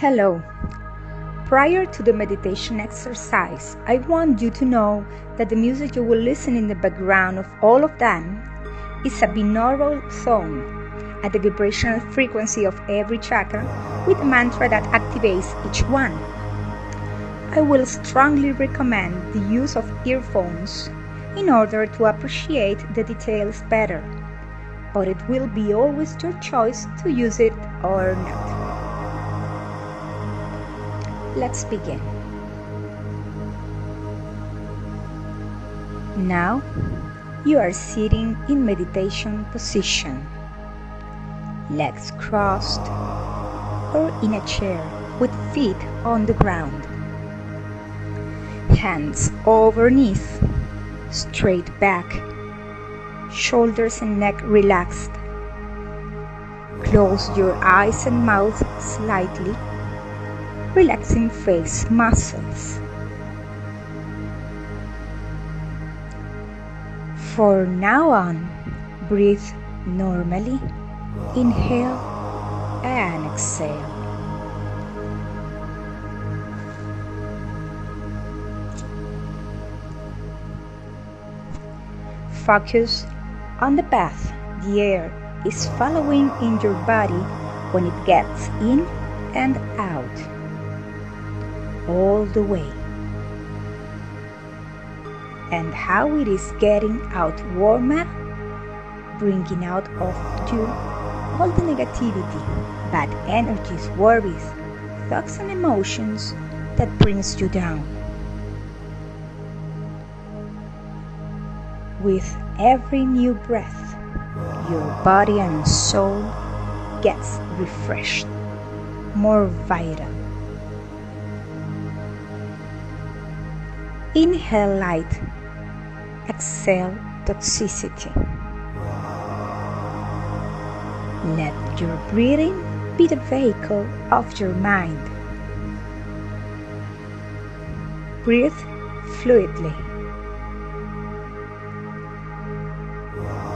Hello. Prior to the meditation exercise, I want you to know that the music you will listen in the background of all of them is a binaural song at the vibrational frequency of every chakra with a mantra that activates each one. I will strongly recommend the use of earphones in order to appreciate the details better, but it will be always your choice to use it or not. Let's begin. Now you are sitting in meditation position, legs crossed or in a chair with feet on the ground, hands over knees, straight back, shoulders and neck relaxed. Close your eyes and mouth slightly relaxing face muscles. For now on, breathe normally. Inhale and exhale. Focus on the path the air is following in your body when it gets in and out all the way. And how it is getting out warmer, bringing out of you all the negativity, bad energies, worries, thoughts and emotions that brings you down. With every new breath, your body and soul gets refreshed, more vital Inhale light, exhale toxicity. Let your breathing be the vehicle of your mind. Breathe fluidly.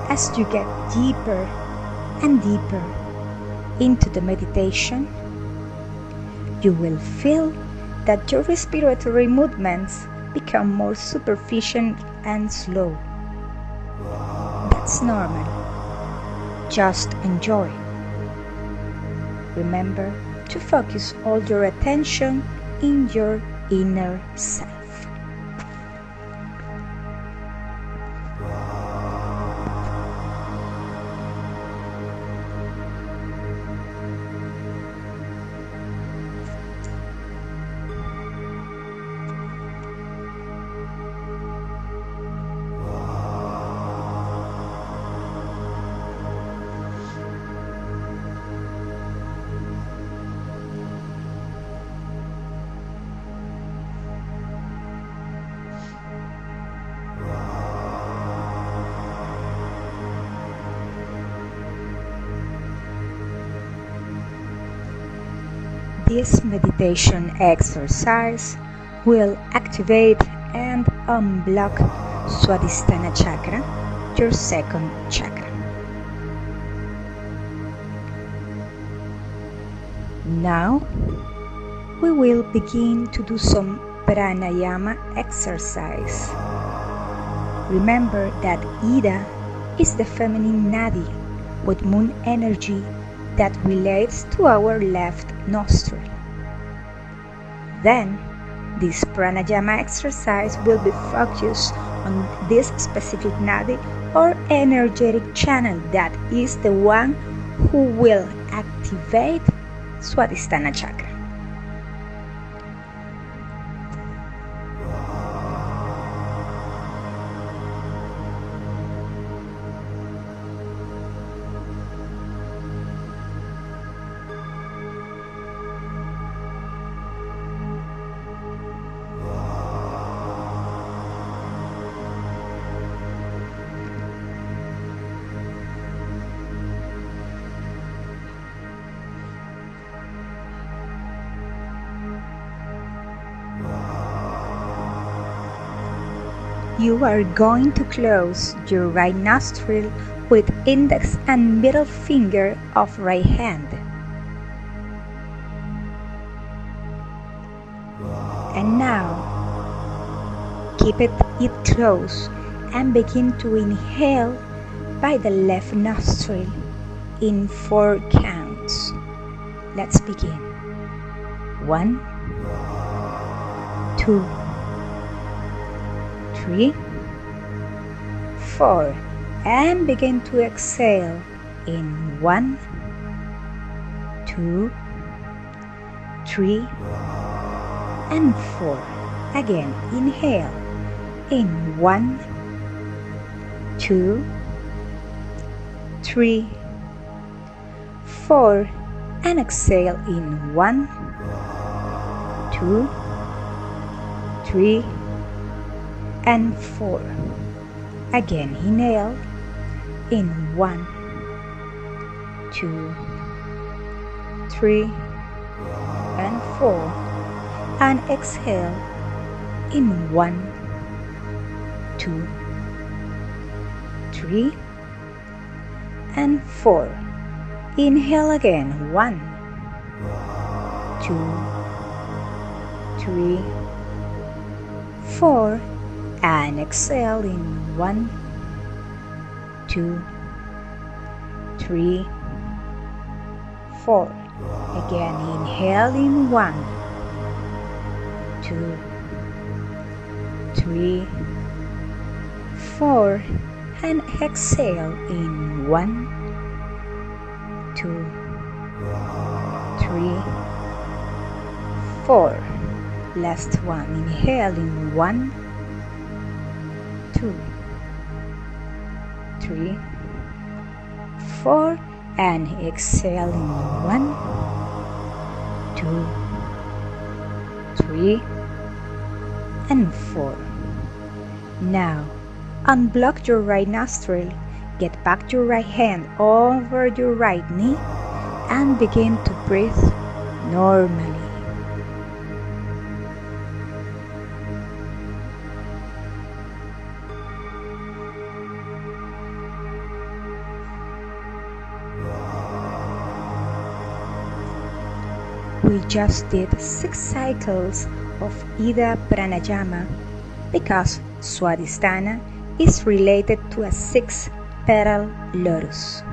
As you get deeper and deeper into the meditation, you will feel that your respiratory movements become more superficial and slow. That's normal. Just enjoy. Remember to focus all your attention in your inner self. This meditation exercise will activate and unblock Swadhisthana chakra, your second chakra. Now we will begin to do some pranayama exercise. Remember that Ida is the feminine nadi with moon energy that relates to our left nostril. Then, this pranayama exercise will be focused on this specific nadi or energetic channel that is the one who will activate Swadhisthana chakra. You are going to close your right nostril with index and middle finger of right hand. And now, keep it, it close and begin to inhale by the left nostril in four counts. Let's begin. One, two, three, four, and begin to exhale in one, two, three, and four. Again, inhale in one, two, three, four, and exhale in one, two, three, and four. Again, inhale in one, two, three, and four, and exhale in one, two, three, and four. Inhale again, one, two, three, four, and exhale in one, two, three, four. Again, inhale in one, two, three, four, and exhale in one, two, three, four. Last one. Inhale in one, two, three, four, and exhale in one, two, three, and four. Now, unblock your right nostril, get back your right hand over your right knee, and begin to breathe normally. We just did six cycles of Ida Pranayama because Swadhisthana is related to a six petal lotus.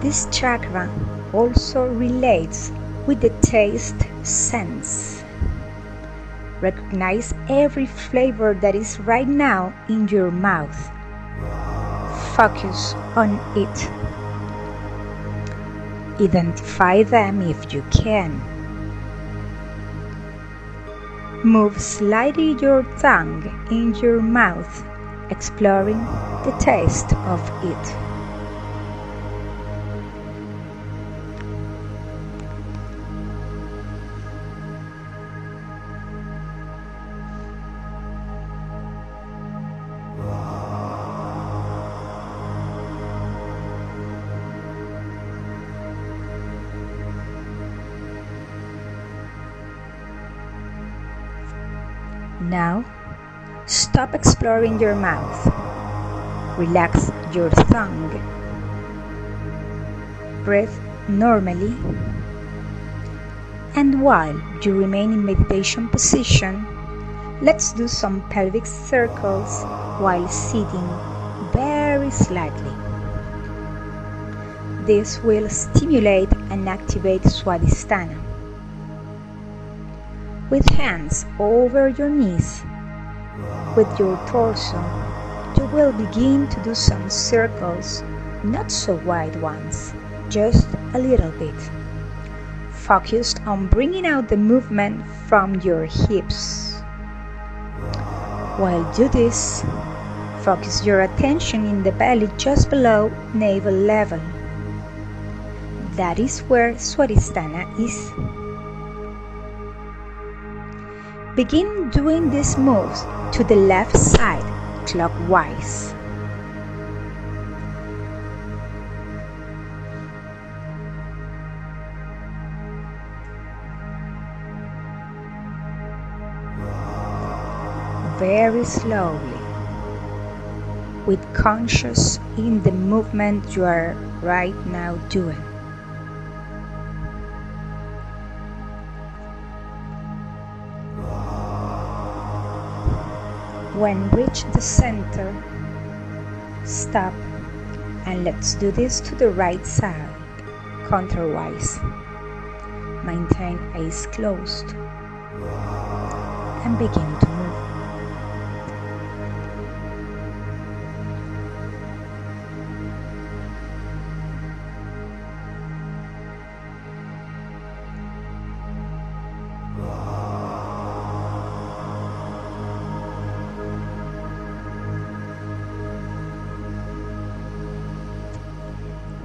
This chakra also relates with the taste sense. Recognize every flavor that is right now in your mouth. Focus on it. Identify them if you can. Move slightly your tongue in your mouth, exploring the taste of it. Stop exploring your mouth. Relax your tongue. Breathe normally. And while you remain in meditation position, let's do some pelvic circles while sitting very slightly. This will stimulate and activate Swadhisthana with hands over your knees. With your torso, you will begin to do some circles, not so wide ones, just a little bit. Focused on bringing out the movement from your hips. While do this, focus your attention in the belly just below navel level. That is where Swadhisthana is. Begin doing these moves to the left side clockwise. Very slowly, with conscious in the movement you are right now doing. When reach the center, stop and let's do this to the right side, counterwise. Maintain eyes closed and begin to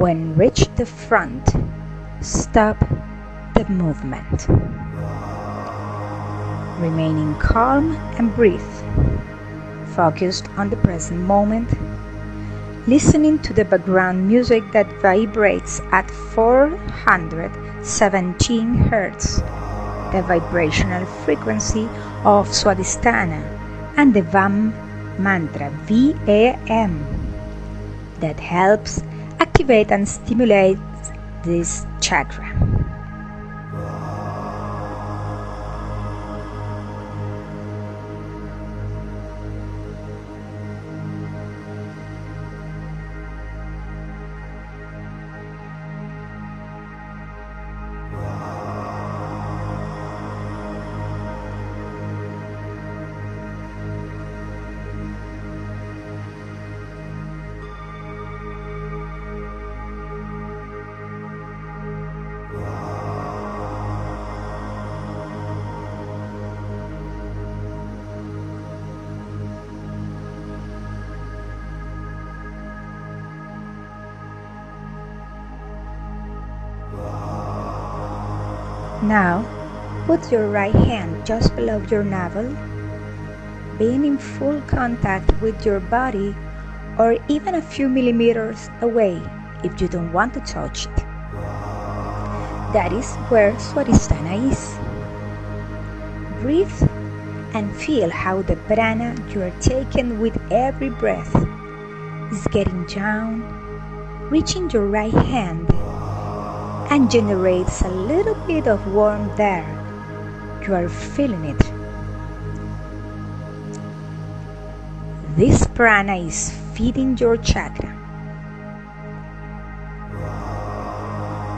When reach the front, stop the movement. Remaining calm and breathe. Focused on the present moment, listening to the background music that vibrates at 417 Hz, the vibrational frequency of Swadhisthana, and the VAM mantra VAM that helps activate and stimulate this chakra. Now, put your right hand just below your navel, being in full contact with your body or even a few millimeters away if you don't want to touch it. That is where Swadhisthana is. Breathe and feel how the prana you are taking with every breath is getting down, reaching your right hand and generates a little bit of warmth there. You are feeling it. This prana is feeding your chakra.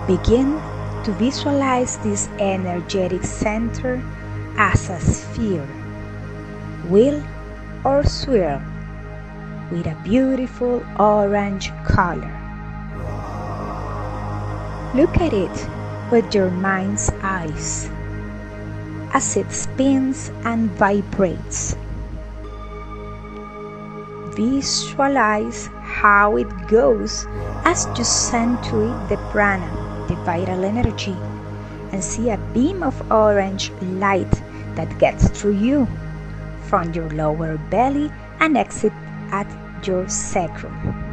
Begin to visualize this energetic center as a sphere, wheel or swirl with a beautiful orange color. Look at it with your mind's eyes as it spins and vibrates. Visualize how it goes as you send to it the prana, the vital energy, and see a beam of orange light that gets through you from your lower belly and exit at your sacrum.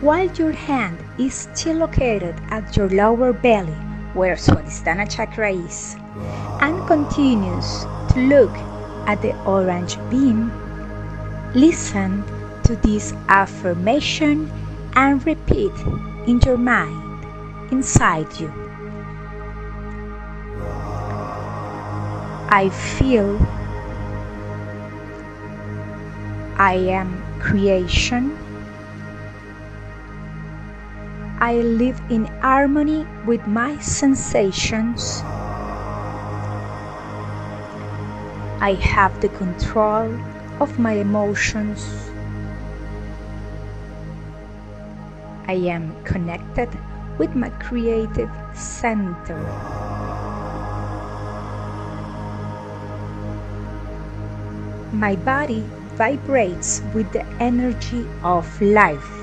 While your hand is still located at your lower belly where Swadhisthana chakra is and continues to look at the orange beam, listen to this affirmation and repeat in your mind inside you. I feel I am creation I live in harmony with my sensations. I have the control of my emotions. I am connected with my creative center. My body vibrates with the energy of life.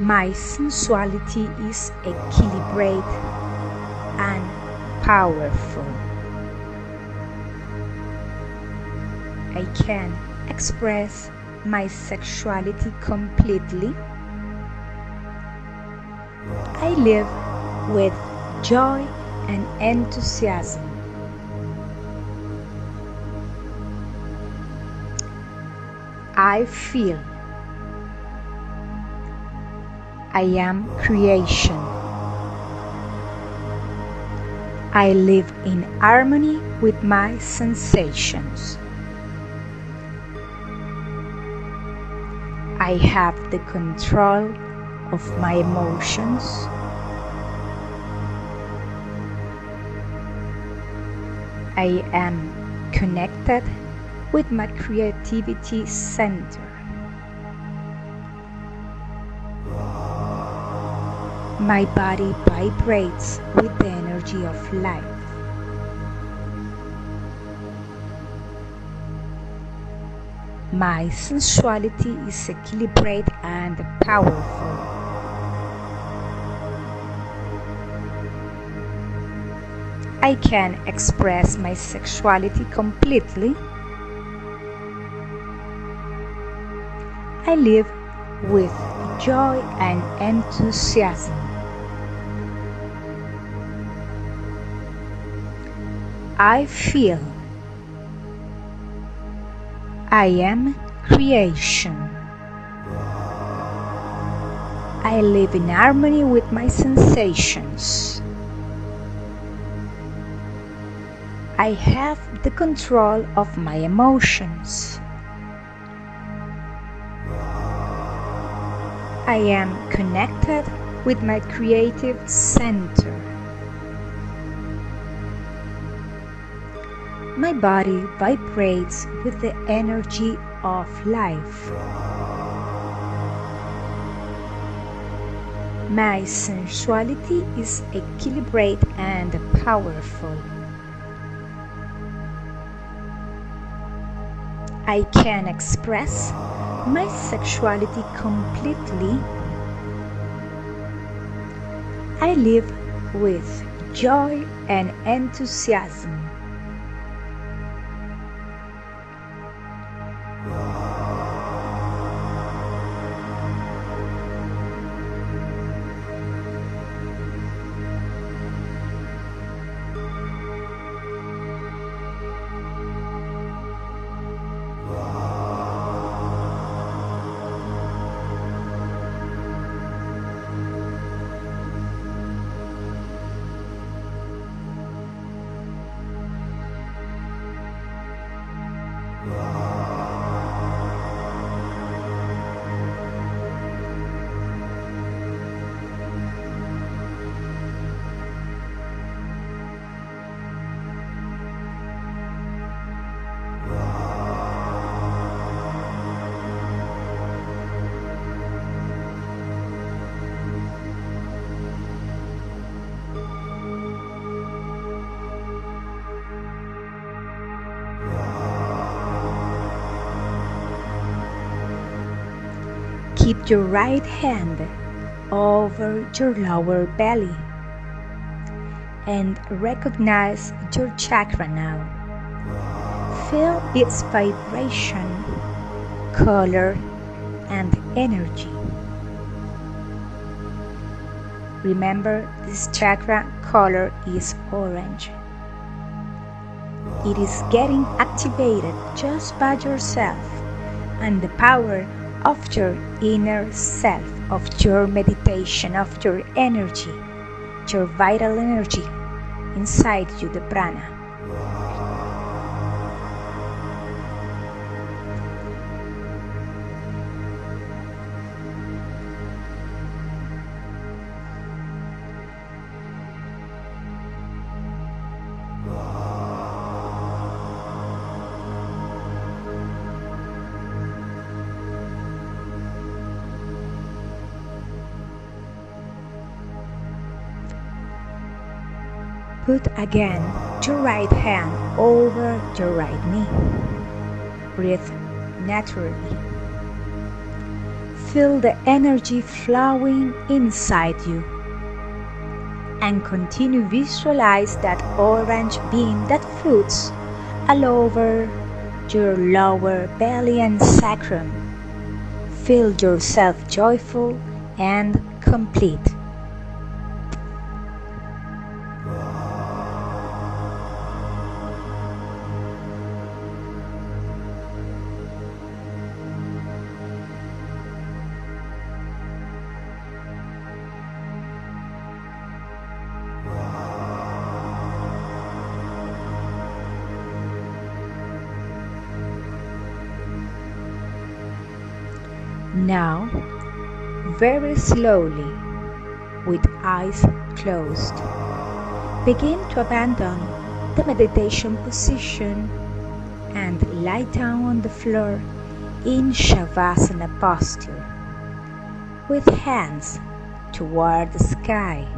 My sensuality is equilibrated and powerful. I can express my sexuality completely. I live with joy and enthusiasm. I feel I am creation. I live in harmony with my sensations. I have the control of my emotions. I am connected with my creativity center. My body vibrates with the energy of life. My sensuality is equilibrated and powerful. I can express my sexuality completely. I live with joy and enthusiasm. I feel I am creation. I live in harmony with my sensations. I have the control of my emotions. I am connected with my creative center. My body vibrates with the energy of life. My sensuality is equilibrated and powerful. I can express my sexuality completely. I live with joy and enthusiasm. Keep your right hand over your lower belly and recognize your chakra now. Feel its vibration, color, and energy. Remember, this chakra color is orange. It is getting activated just by yourself, and the power of your inner self, of your meditation, of your energy, your vital energy inside you, the prana. Put again your right hand over your right knee. Breathe naturally. Feel the energy flowing inside you. And continue visualize that orange beam that floats all over your lower belly and sacrum. Feel yourself joyful and complete. Now, very slowly, with eyes closed, begin to abandon the meditation position and lie down on the floor in Shavasana posture with hands toward the sky,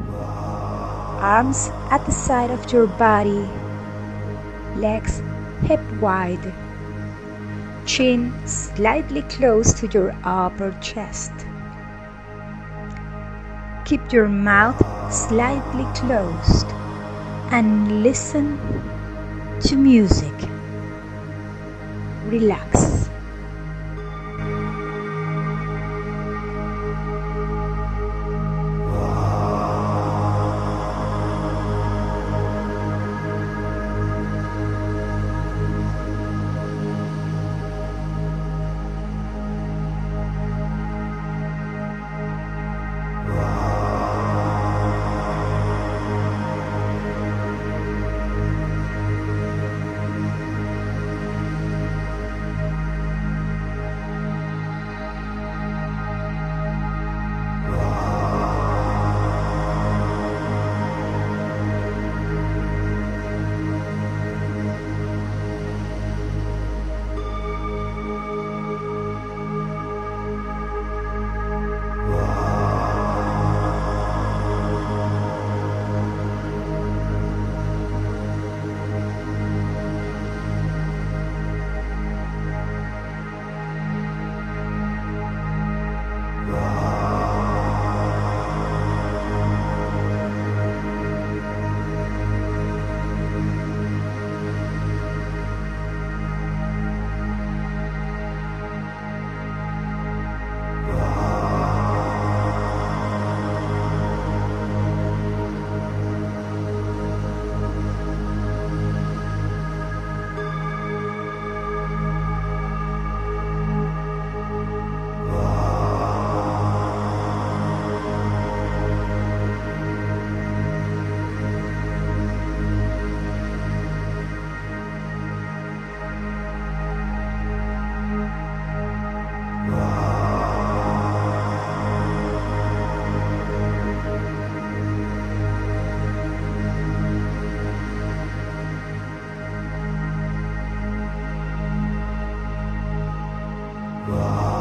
arms at the side of your body, legs hip wide chin slightly close to your upper chest. Keep your mouth slightly closed and listen to music. Relax. Wow.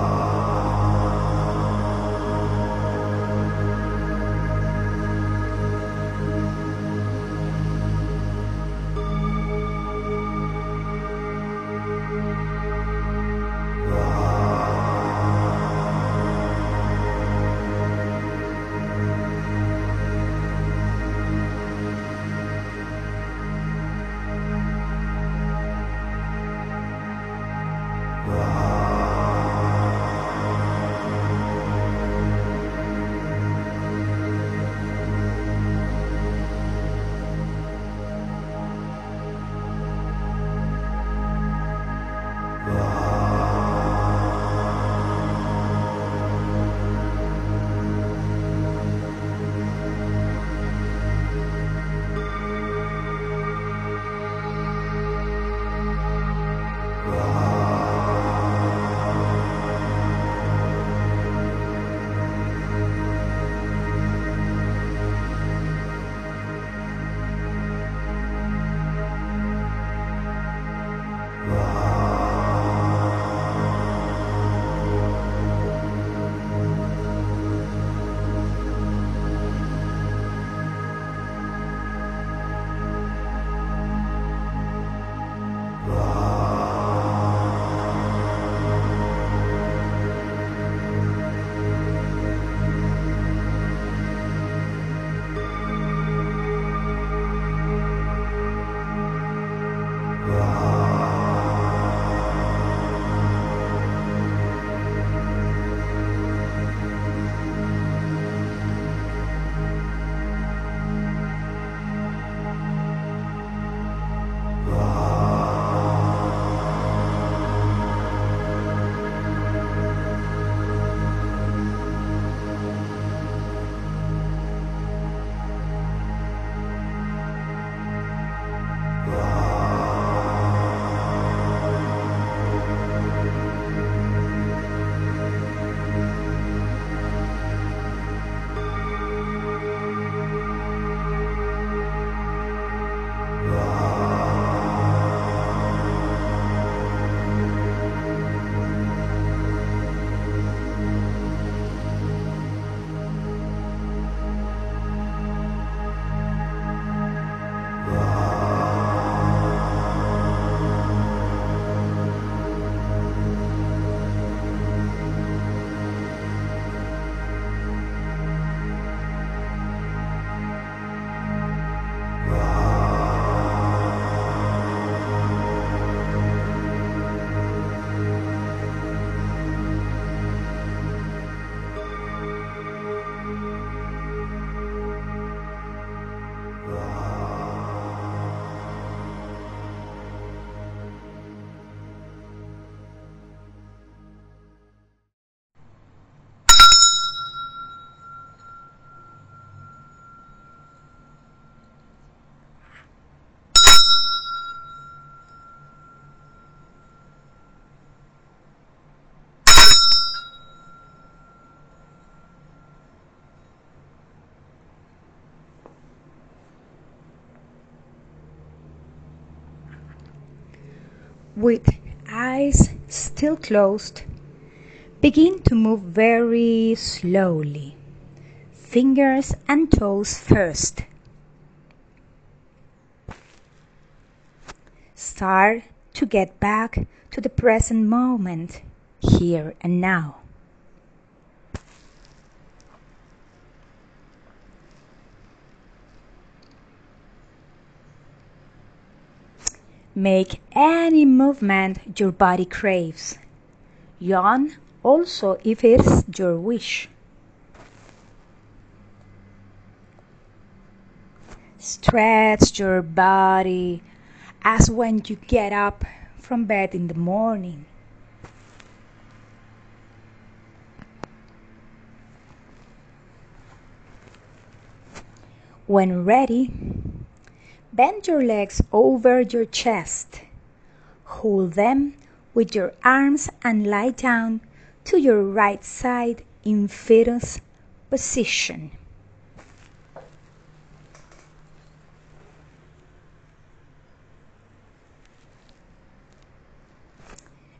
With eyes still closed, begin to move very slowly, fingers and toes first. Start to get back to the present moment, here and now. Make any movement your body craves. Yawn also if it's your wish. Stretch your body as when you get up from bed in the morning. When ready, bend your legs over your chest. Hold them with your arms and lie down to your right side in fetus position.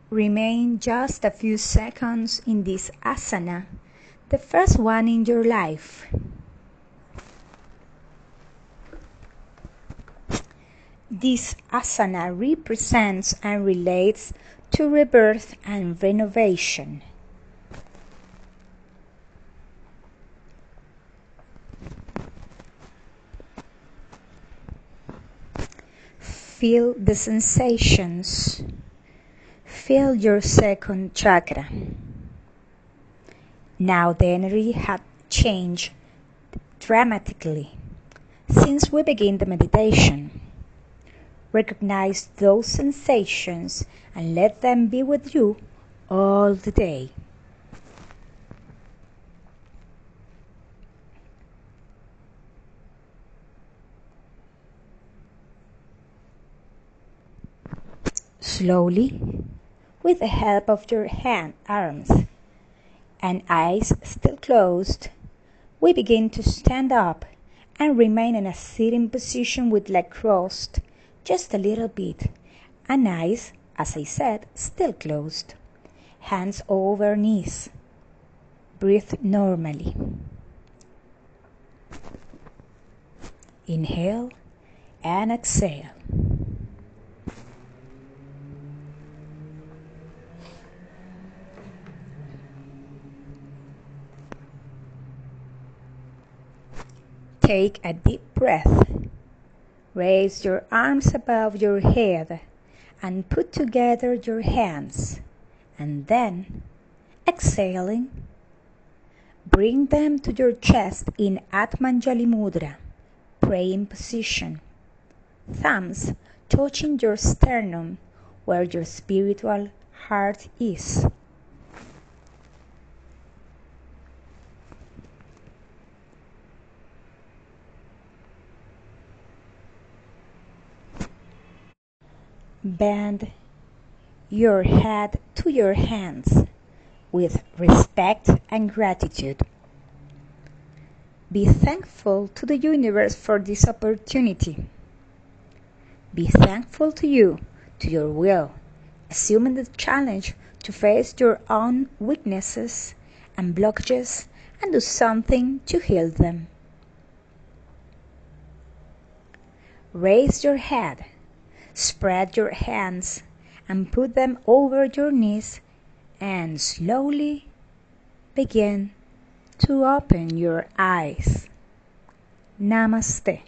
Remain just a few seconds in this asana, the first one in your life. This asana represents and relates to rebirth and renovation. Feel the sensations. Feel your second chakra. Now the energy had changed dramatically since we began the meditation. Recognize those sensations and let them be with you all the day. Slowly, with the help of your hand, arms, and eyes still closed, we begin to stand up and remain in a sitting position with legs crossed just a little bit, and eyes, as I said, still closed. Hands over knees. Breathe normally. Inhale and exhale. Take a deep breath. Raise your arms above your head and put together your hands. And then, exhaling, bring them to your chest in Atmanjali Mudra, praying position. Thumbs touching your sternum where your spiritual heart is. Bend your head to your hands with respect and gratitude. Be thankful to the universe for this opportunity. Be thankful to you, to your will, assuming the challenge to face your own weaknesses and blockages and do something to heal them. Raise your head Spread your hands and put them over your knees and slowly begin to open your eyes. Namaste.